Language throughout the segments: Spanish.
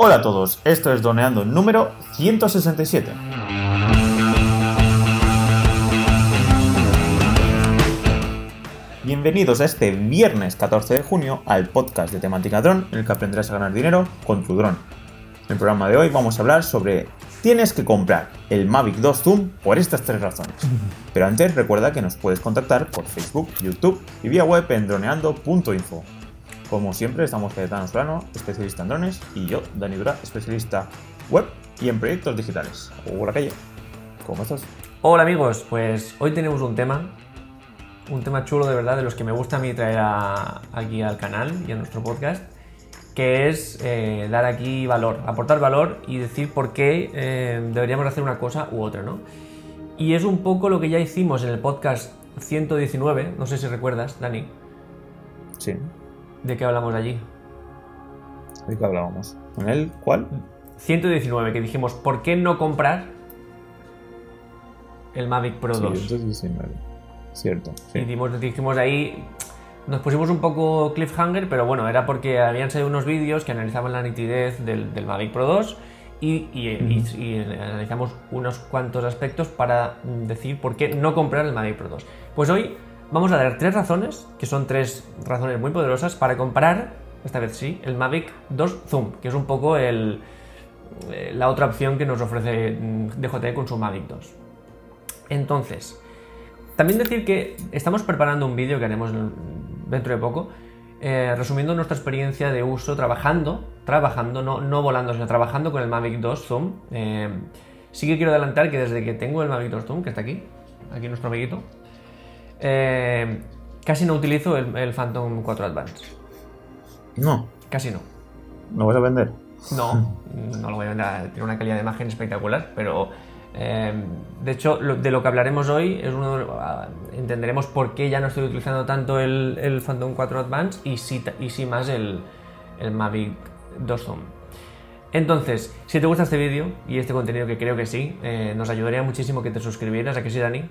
Hola a todos, esto es Doneando número 167. Bienvenidos a este viernes 14 de junio al podcast de temática dron en el que aprenderás a ganar dinero con tu dron. En el programa de hoy vamos a hablar sobre tienes que comprar el Mavic 2 Zoom por estas tres razones. Pero antes recuerda que nos puedes contactar por Facebook, YouTube y vía web en droneando.info. Como siempre, estamos Cayetano Solano, especialista en drones, y yo, Dani Dura, especialista web y en proyectos digitales. Hola, calle. ¿Cómo estás? Hola amigos, pues hoy tenemos un tema, un tema chulo de verdad, de los que me gusta a mí traer a- aquí al canal y a nuestro podcast, que es eh, dar aquí valor, aportar valor y decir por qué eh, deberíamos hacer una cosa u otra, ¿no? Y es un poco lo que ya hicimos en el podcast 119, no sé si recuerdas, Dani, Sí. De qué hablamos allí. ¿De qué hablábamos? ¿Con él? ¿Cuál? 119, que dijimos, ¿por qué no comprar el Mavic Pro 2? 119. Cierto. Y Sí. dimos- dijimos ahí, nos pusimos un poco cliffhanger, pero bueno, era porque habían salido unos vídeos que analizaban la nitidez del, del Mavic Pro 2 y, y- y- y analizamos unos cuantos aspectos para mm, decir por qué no comprar el Mavic Pro 2. Pues hoy vamos a dar tres razones, que son tres razones muy poderosas, para comprar, esta vez sí, el Mavic 2 Zoom, que es un poco el, eh, la otra opción que nos ofrece mm, DJI con su Mavic 2. Entonces, también decir que estamos preparando un vídeo que haremos dentro de poco, eh, resumiendo nuestra experiencia de uso trabajando, trabajando, no, no volando, sino trabajando con el Mavic 2 Zoom. Eh, sí que quiero adelantar que desde que tengo el Mavic 2 Zoom, que está aquí, aquí nuestro amiguito, eh, casi no utilizo el, el Phantom 4 Advance. No, Casi no. ¿no vas a vender? No, no lo voy a vender. Tiene una calidad de imagen espectacular, pero eh, de hecho, lo- de lo que hablaremos hoy es uno. lo- ah, entenderemos por qué ya no estoy utilizando tanto el, el Phantom 4 Advance y sí, y sí más el, el Mavic 2 Zoom. Entonces, si te gusta este vídeo y este contenido, que creo que sí, eh, nos ayudaría muchísimo que te suscribieras, a que sí, Dani,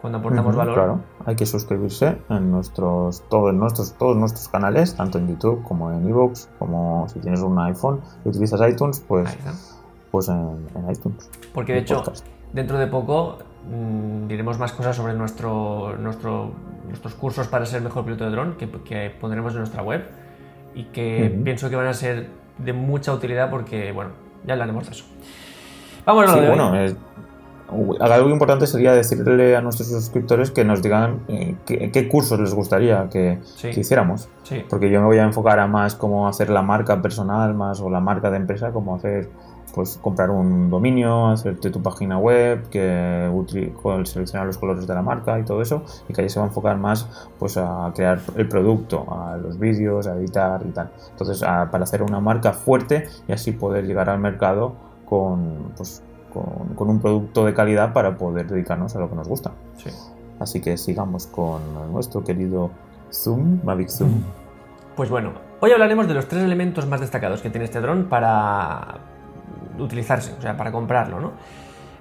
cuando aportamos valor. Claro, hay que suscribirse en nuestros todos nuestros todos nuestros canales, tanto en YouTube como en iVoox, como si tienes un iPhone y utilizas iTunes, pues, pues en, en iTunes. Porque de hecho, podcast. dentro de poco mm, diremos más cosas sobre nuestro, nuestro, nuestros cursos para ser mejor piloto de dron que, que pondremos en nuestra web y que pienso que van a ser de mucha utilidad porque, bueno, ya hablaremos de eso. Lo Sí, de hoy. bueno, es- algo importante sería decirle a nuestros suscriptores que nos digan eh, qué, qué cursos les gustaría que, Sí. que hiciéramos. Sí, Porque yo me voy a enfocar a más cómo hacer la marca personal más o la marca de empresa, como hacer, pues comprar un dominio, hacerte tu página web, que seleccionar los colores de la marca y todo eso, y que ahí se va a enfocar más pues a crear el producto, a los vídeos, a editar y tal. Entonces, a- para hacer una marca fuerte y así poder llegar al mercado con, pues, con, con un producto de calidad para poder dedicarnos a lo que nos gusta. sí. Así que sigamos con nuestro querido Zoom, Mavic Zoom. Pues bueno, hoy hablaremos de los tres elementos más destacados que tiene este dron para utilizarse, o sea, para comprarlo, ¿no?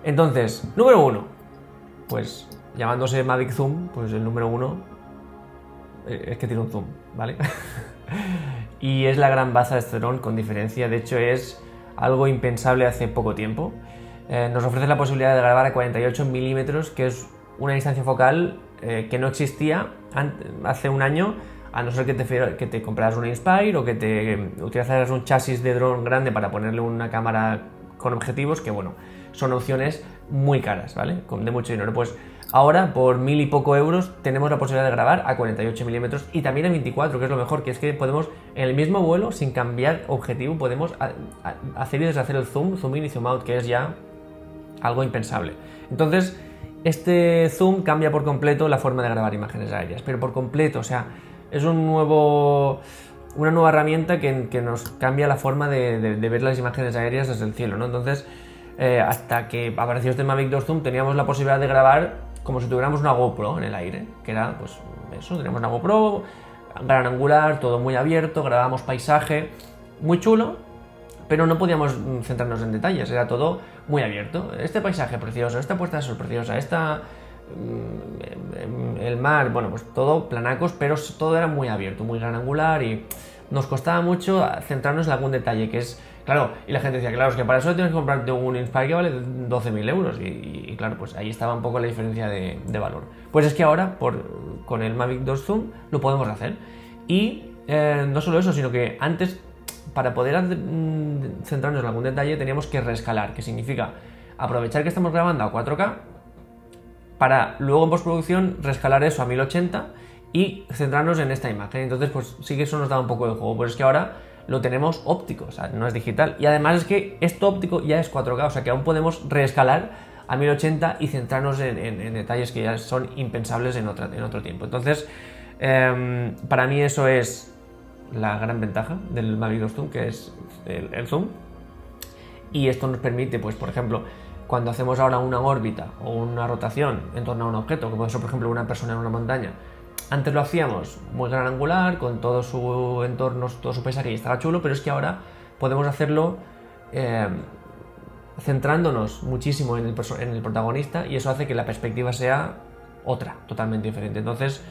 Entonces, número uno, pues llamándose Mavic Zoom, pues el número uno eh, es que tiene un zoom, ¿vale? y es la gran baza de este dron con diferencia, de hecho es algo impensable hace poco tiempo. Eh, nos ofrece la posibilidad de grabar a 48 milímetros, que es una distancia focal eh, que no existía hace un año, a no ser que te, que te compraras un Inspire o que te utilizaras un chasis de dron grande para ponerle una cámara con objetivos, que bueno, son opciones muy caras, ¿vale? De mucho dinero. Pues ahora, por mil y poco euros, tenemos la posibilidad de grabar a 48 milímetros y también a 24, que es lo mejor, que es que podemos, en el mismo vuelo, sin cambiar objetivo, podemos hacer y deshacer el zoom, zoom in y zoom out, que es ya algo impensable. Entonces, este zoom cambia por completo la forma de grabar imágenes aéreas, pero por completo, o sea, es un nuevo, una nueva herramienta que, nos cambia la forma de, de- ver las imágenes aéreas desde el cielo, ¿no? Entonces, eh, hasta que apareció este Mavic 2 Zoom, teníamos la posibilidad de grabar como si tuviéramos una GoPro en el aire, que era, pues, eso, teníamos una GoPro, gran angular, todo muy abierto, grabábamos paisaje, muy chulo, pero no podíamos mm, centrarnos en detalles, era todo muy abierto. Este paisaje precioso, esta puesta de sol preciosa, esta mm, el mar, bueno, pues todo planacos, pero todo era muy abierto, muy gran angular y nos costaba mucho centrarnos en algún detalle, que es Claro, y la gente decía, claro, es que para eso tienes que comprarte un Inspire que vale 12.000 euros. Y, claro, pues ahí estaba un poco la diferencia de, valor. Pues es que ahora, con el Mavic 2 Zoom, lo podemos hacer. Y eh, no solo eso, sino que antes, para poder mm, centrarnos en algún detalle, teníamos que reescalar, que significa aprovechar que estamos grabando a 4K para luego en postproducción reescalar eso a 1080 y centrarnos en esta imagen. Entonces, pues sí que eso nos da un poco de juego, pero es que ahora lo tenemos óptico, o sea, no es digital. Y además es que esto óptico ya es 4K, o sea que aún podemos reescalar a 1080 y centrarnos en, detalles que ya son impensables en, otra, en otro tiempo. Entonces, em, para mí eso es la gran ventaja del 2 Zoom, que es el, zoom. Y esto nos permite, pues, por ejemplo, cuando hacemos ahora una órbita o una rotación en torno a un objeto, que puede ser, por ejemplo, una persona en una montaña, antes lo hacíamos muy gran angular, con todo su entorno, todo su paisaje y estaba chulo, pero es que ahora podemos hacerlo eh, centrándonos muchísimo en el, en el, protagonista y eso hace que la perspectiva sea otra, totalmente diferente. Entonces,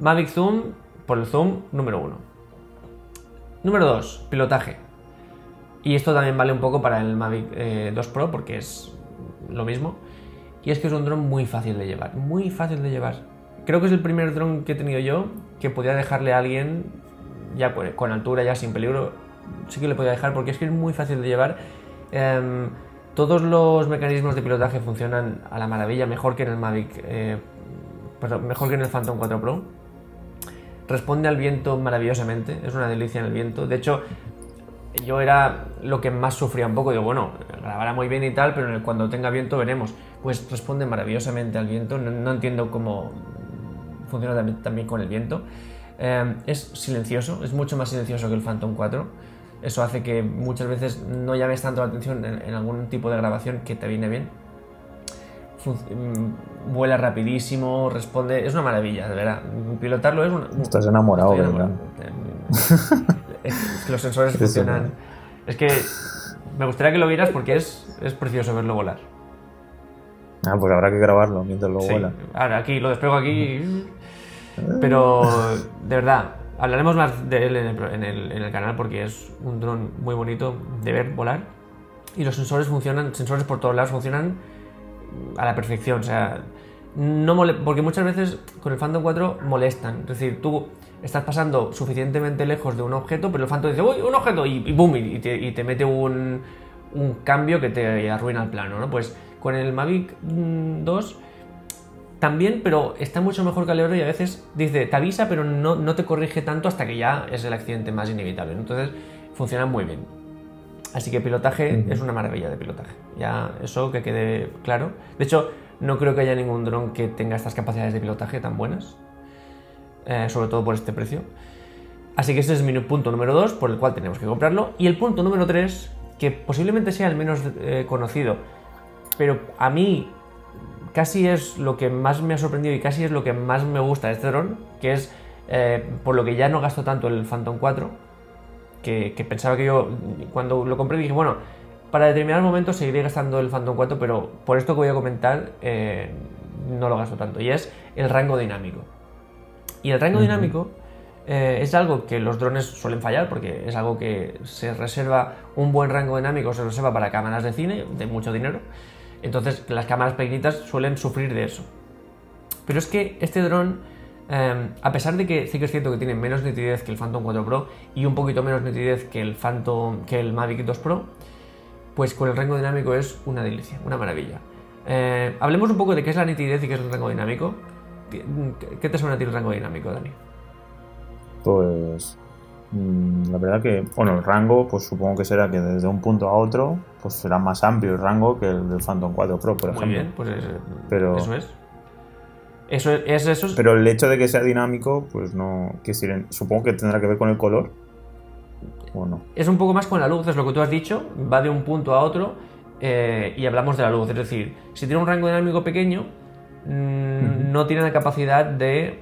Mavic Zoom por el zoom número uno. Número 2, pilotaje. Y esto también vale un poco para el Mavic 2 eh, Pro porque es lo mismo. Y es que es un dron muy fácil de llevar, muy fácil de llevar creo que es el primer dron que he tenido yo que podía dejarle a alguien ya pues, con altura, ya sin peligro. Sí que le podía dejar porque es que es muy fácil de llevar. Em, todos los mecanismos de pilotaje funcionan a la maravilla, mejor que en el Mavic, eh, perdón, mejor que en el Phantom 4 Pro. Responde al viento maravillosamente, es una delicia en el viento. De hecho, yo era lo que más sufría un poco. Digo, bueno, grabará muy bien y tal, pero cuando tenga viento veremos. Pues responde maravillosamente al viento. no entiendo cómo funciona también, con el viento. Eh, es silencioso, es mucho más silencioso que el Phantom 4. Eso hace que muchas veces no llames tanto la atención en, algún tipo de grabación que te viene bien. Mm, vuela rapidísimo, responde. Es una maravilla, de verdad. Pilotarlo es un. Estás enamorado, es que los sensores funcionan. Es que me gustaría que lo vieras porque es, es precioso verlo volar. Ah, pues habrá que grabarlo mientras lo vuela. Ahora aquí, lo despego aquí. Pero de verdad, hablaremos más de él en el, canal porque es un dron muy bonito de ver volar. Y los sensores funcionan, sensores por todos lados funcionan a la perfección. O sea, no porque muchas veces con el Phantom 4 molestan. Es decir, tú estás pasando suficientemente lejos de un objeto, pero el Phantom dice, uy, un objeto, y, y boom, y te, y te mete un, un, cambio que te arruina el plano, ¿no? Pues con el Mavic 2 mm, también, pero está mucho mejor calibrado y a veces dice, te avisa, pero no, no te corrige tanto hasta que ya es el accidente más inevitable. Entonces, funciona muy bien. Así que pilotaje es una maravilla de pilotaje. Ya eso que quede claro. De hecho, no creo que haya ningún dron que tenga estas capacidades de pilotaje tan buenas. Eh, sobre todo por este precio. Así que ese es mi punto número 2, por el cual tenemos que comprarlo. Y el punto número 3, que posiblemente sea el menos eh, conocido, pero a mí casi es lo que más me ha sorprendido y casi es lo que más me gusta de este dron, que es eh, por lo que ya no gasto tanto el Phantom 4, que, pensaba que yo cuando lo compré dije, bueno, para determinados momentos seguiré gastando el Phantom 4, pero por esto que voy a comentar eh, no lo gasto tanto, y es el rango dinámico. Y el rango dinámico eh, es algo que los drones suelen fallar porque es algo que se reserva un buen rango dinámico, se reserva para cámaras de cine de mucho dinero entonces las cámaras pequeñitas suelen sufrir de eso. Pero es que este dron, em, a pesar de que sí que es cierto que tiene menos nitidez que el Phantom 4 Pro y un poquito menos nitidez que el Phantom, que el Mavic 2 Pro, pues con el rango dinámico es una delicia, una maravilla. Eh, hablemos un poco de qué es la nitidez y qué es el rango dinámico. ¿Qué te suena a ti el rango dinámico, Dani? Pues Mm, la verdad que, bueno, el rango, pues supongo que será que desde un punto a otro, pues será más amplio el rango que el del Phantom 4 Pro, por ejemplo. Muy bien, pues Pero, eso es. Eso es, eso Pero el hecho de que sea dinámico, pues no. Que supongo que tendrá que ver con el color. ¿O no? Es un poco más con la luz, es lo que tú has dicho. Va de un punto a otro eh, y hablamos de la luz. Es decir, si tiene un rango dinámico pequeño, mm, no tiene la capacidad de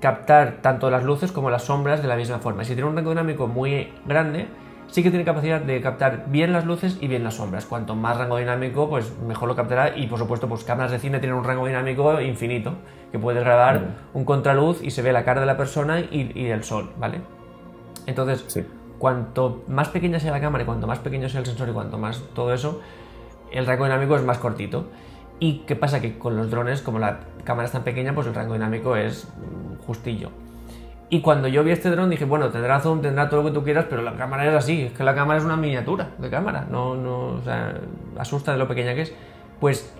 captar tanto las luces como las sombras de la misma forma. Si tiene un rango dinámico muy grande, sí que tiene capacidad de captar bien las luces y bien las sombras. Cuanto más rango dinámico, pues mejor lo captará. Y por supuesto, pues cámaras de cine tienen un rango dinámico infinito, que puedes grabar un contraluz y se ve la cara de la persona y, el sol, ¿vale? Entonces, cuanto más pequeña sea la cámara y cuanto más pequeño sea el sensor y cuanto más todo eso, el rango dinámico es más cortito. ¿Y qué pasa? Que con los drones, como la cámara es tan pequeña, pues el rango dinámico es mm, justillo. Y cuando yo vi este dron dije, bueno, tendrá zoom, tendrá todo lo que tú quieras, pero la cámara es así, es que la cámara es una miniatura de cámara, no, no, o sea, asusta de lo pequeña que es. Pues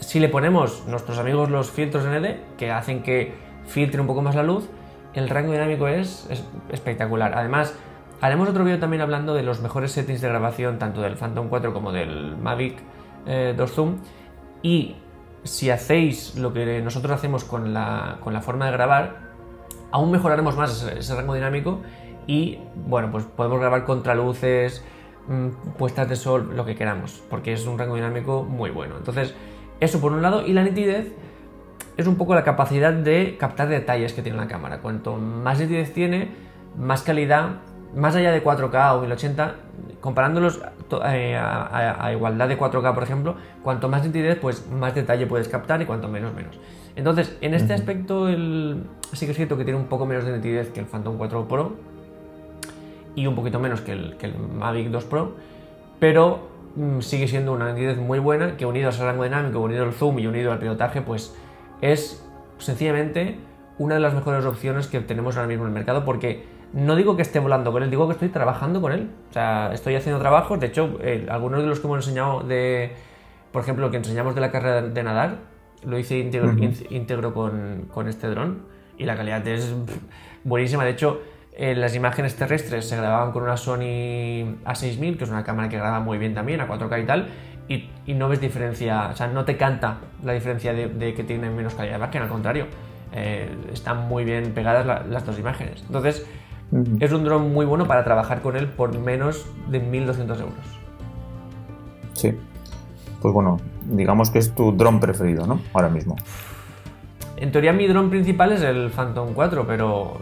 si le ponemos nuestros amigos los filtros ND, que hacen que filtre un poco más la luz, el rango dinámico es, es espectacular. Además, haremos otro vídeo también hablando de los mejores settings de grabación, tanto del Phantom 4 como del Mavic 2 eh, Zoom. Y si hacéis lo que nosotros hacemos con la, con la forma de grabar, aún mejoraremos más ese, rango dinámico y bueno, pues podemos grabar contraluces, mm, puestas de sol, lo que queramos, porque es un rango dinámico muy bueno. Entonces, eso por un lado, y la nitidez es un poco la capacidad de captar detalles que tiene la cámara. Cuanto más nitidez tiene, más calidad, más allá de 4K o 1080, comparándolos eh, a, igualdad de 4K, por ejemplo, cuanto más nitidez, pues más detalle puedes captar y cuanto menos, menos. Entonces, en este aspecto, el... sí que es cierto que tiene un poco menos de nitidez que el Phantom 4 Pro y un poquito menos que el, Mavic 2 Pro, pero mm, sigue siendo una nitidez muy buena que unido al rango dinámico, unido al zoom y unido al pilotaje, pues es sencillamente una de las mejores opciones que tenemos ahora mismo en el mercado porque no digo que esté volando con él, digo que estoy trabajando con él. O sea, estoy haciendo trabajos. De hecho, eh, algunos de los que hemos enseñado de, por ejemplo, lo que enseñamos de la carrera de nadar, lo hice íntegro, con, este dron y la calidad es buenísima. De hecho, eh, las imágenes terrestres se grababan con una Sony A6000, que es una cámara que graba muy bien también, a 4K y tal, y, no ves diferencia, o sea, no te canta la diferencia de, que tienen menos calidad de imagen, al contrario, eh, están muy bien pegadas las dos imágenes. Entonces, es un dron muy bueno para trabajar con él por menos de 1.200 euros. Sí. Pues bueno, digamos que es tu dron preferido, ¿no? Ahora mismo. En teoría mi dron principal es el Phantom 4, pero...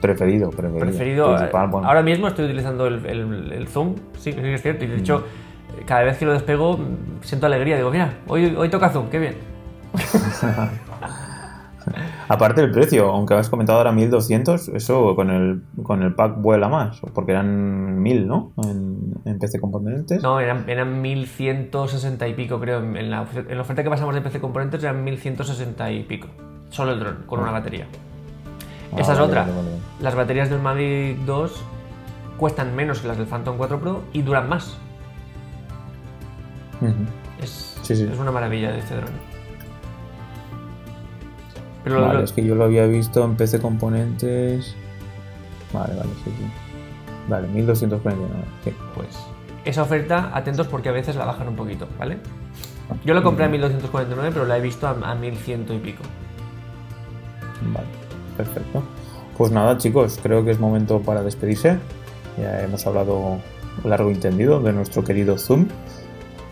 Preferido, preferido. Preferido. Eh, ahora mismo estoy utilizando el, zoom, sí, sí, es cierto. Y de hecho, cada vez que lo despego siento alegría. Digo, mira, hoy, hoy toca zoom, qué bien. Aparte del precio, aunque has comentado ahora 1200, eso con el, con el pack vuela más, porque eran 1000, ¿no? En, PC Componentes. No, eran, eran 1160 y pico, creo. En la, oferta que pasamos de PC Componentes eran 1160 y pico. Solo el dron, con una ah. batería. Ah, Esa es otra. Las baterías del Mavic 2 cuestan menos que las del Phantom 4 Pro y duran más. es, es una maravilla de este dron vale, es que yo lo había visto en PC Componentes. Vale, vale, sí, sí. Vale, 1249. Sí. Pues esa oferta, atentos porque a veces la bajan un poquito, ¿vale? Yo la compré a 1249, pero la he visto a, 1100 y pico. Vale, perfecto. Pues nada, chicos, creo que es momento para despedirse. Ya hemos hablado largo y entendido de nuestro querido Zoom.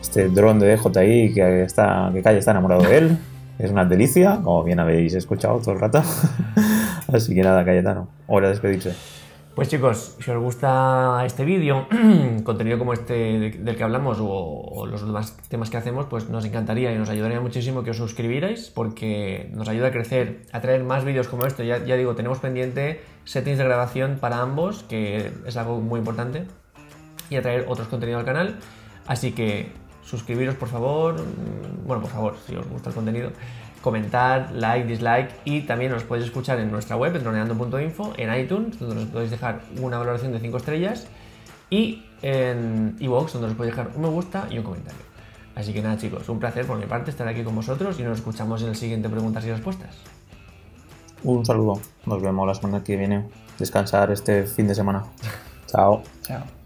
Este dron de DJI que está, que Calle está enamorado de él. Es una delicia, como bien habéis escuchado todo el rato. Así que nada, Cayetano, hora de despedirse. Pues chicos, si os gusta este vídeo, contenido como este del que hablamos o, los demás temas que hacemos, pues nos encantaría y nos ayudaría muchísimo que os suscribierais porque nos ayuda a crecer, a traer más vídeos como este. Ya, ya digo, tenemos pendiente settings de grabación para ambos, que es algo muy importante, y a traer otros contenidos al canal. Así que suscribiros por favor, bueno, por favor, si os gusta el contenido, comentar, like, dislike y también os podéis escuchar en nuestra web, droneando.info, en iTunes, donde os podéis dejar una valoración de 5 estrellas y en iVoox, donde os podéis dejar un me gusta y un comentario. Así que nada chicos, un placer por mi parte estar aquí con vosotros y nos escuchamos en el siguiente Preguntas y Respuestas. Un saludo, nos vemos la semana que viene. Descansar este fin de semana. Chao. Chao.